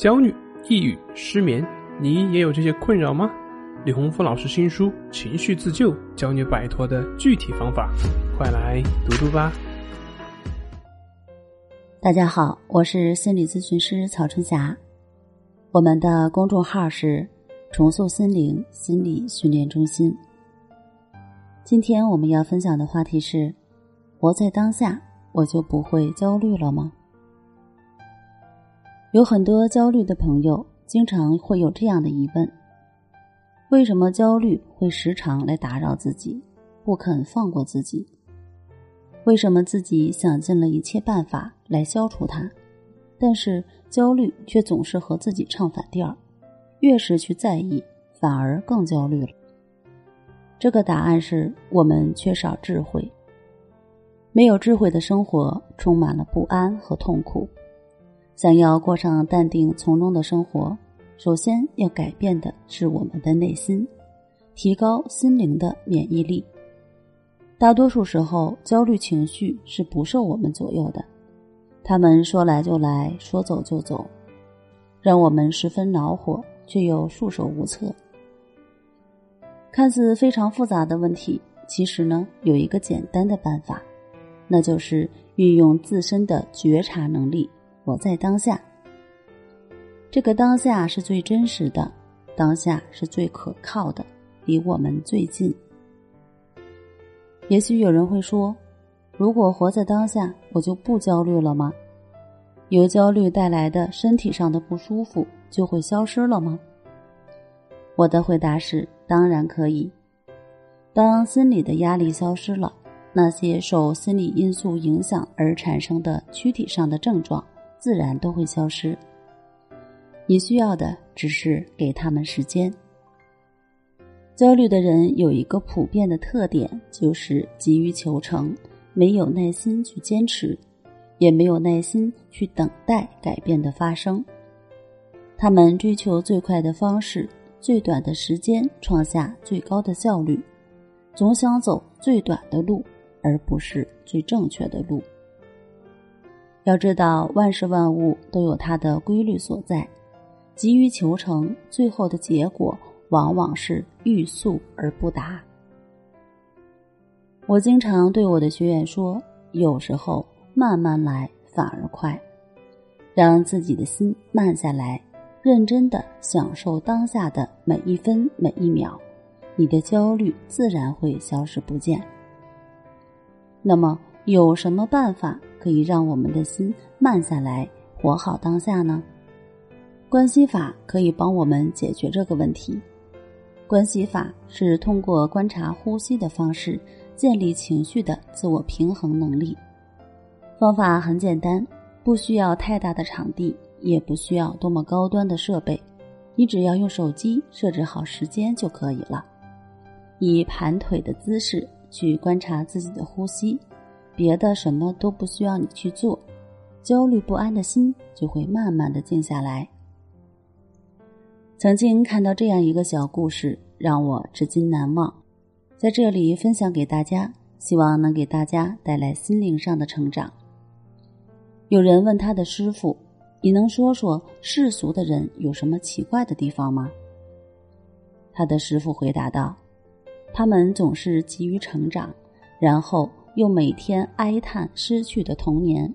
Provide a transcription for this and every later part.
焦虑、抑郁、失眠，你也有这些困扰吗？李洪福老师新书《情绪自救》教你摆脱的具体方法，快来读读吧。大家好，我是心理咨询师曹春霞，我们的公众号是“重塑心灵心理训练中心”。今天我们要分享的话题是：活在当下，我就不会焦虑了吗？有很多焦虑的朋友，经常会有这样的疑问：为什么焦虑会时常来打扰自己，不肯放过自己？为什么自己想尽了一切办法来消除它，但是焦虑却总是和自己唱反调？越是去在意，反而更焦虑了。这个答案是我们缺少智慧。没有智慧的生活，充满了不安和痛苦。想要过上淡定从容的生活，首先要改变的是我们的内心，提高心灵的免疫力。大多数时候，焦虑情绪是不受我们左右的，他们说来就来，说走就走，让我们十分恼火，却又束手无策。看似非常复杂的问题，其实呢，有一个简单的办法，那就是运用自身的觉察能力。活在当下，这个当下是最真实的，当下是最可靠的，离我们最近。也许有人会说：“如果活在当下，我就不焦虑了吗？由焦虑带来的身体上的不舒服就会消失了吗？”我的回答是：当然可以。当心理的压力消失了，那些受心理因素影响而产生的躯体上的症状。自然都会消失。你需要的只是给他们时间。焦虑的人有一个普遍的特点，就是急于求成，没有耐心去坚持，也没有耐心去等待改变的发生。他们追求最快的方式，最短的时间，创下最高的效率，总想走最短的路，而不是最正确的路。要知道，万事万物都有它的规律所在。急于求成，最后的结果往往是欲速而不达。我经常对我的学员说：“有时候慢慢来反而快，让自己的心慢下来，认真的享受当下的每一分每一秒，你的焦虑自然会消失不见。”那么，有什么办法？可以让我们的心慢下来，活好当下呢？关系法可以帮我们解决这个问题。关系法是通过观察呼吸的方式，建立情绪的自我平衡能力。方法很简单，不需要太大的场地，也不需要多么高端的设备，你只要用手机设置好时间就可以了。以盘腿的姿势去观察自己的呼吸。别的什么都不需要你去做，焦虑不安的心就会慢慢的静下来。曾经看到这样一个小故事，让我至今难忘，在这里分享给大家，希望能给大家带来心灵上的成长。有人问他的师傅：“你能说说世俗的人有什么奇怪的地方吗？”他的师傅回答道：“他们总是急于成长，然后。”又每天哀叹失去的童年，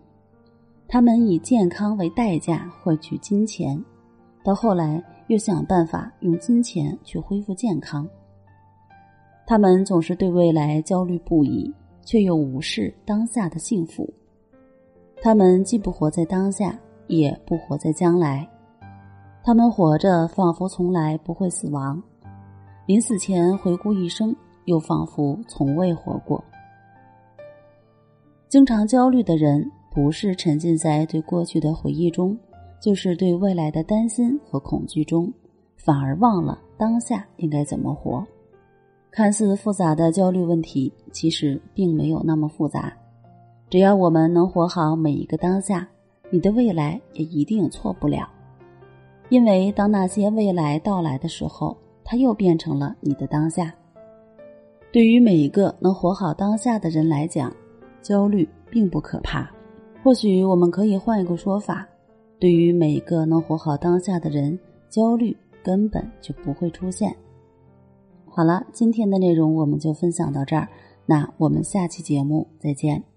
他们以健康为代价换取金钱，到后来又想办法用金钱去恢复健康。他们总是对未来焦虑不已，却又无视当下的幸福。他们既不活在当下，也不活在将来。他们活着，仿佛从来不会死亡；临死前回顾一生，又仿佛从未活过。经常焦虑的人，不是沉浸在对过去的回忆中，就是对未来的担心和恐惧中，反而忘了当下应该怎么活。看似复杂的焦虑问题，其实并没有那么复杂。只要我们能活好每一个当下，你的未来也一定错不了。因为当那些未来到来的时候，它又变成了你的当下。对于每一个能活好当下的人来讲，焦虑并不可怕，或许我们可以换一个说法：对于每一个能活好当下的人，焦虑根本就不会出现。好了，今天的内容我们就分享到这儿，那我们下期节目再见。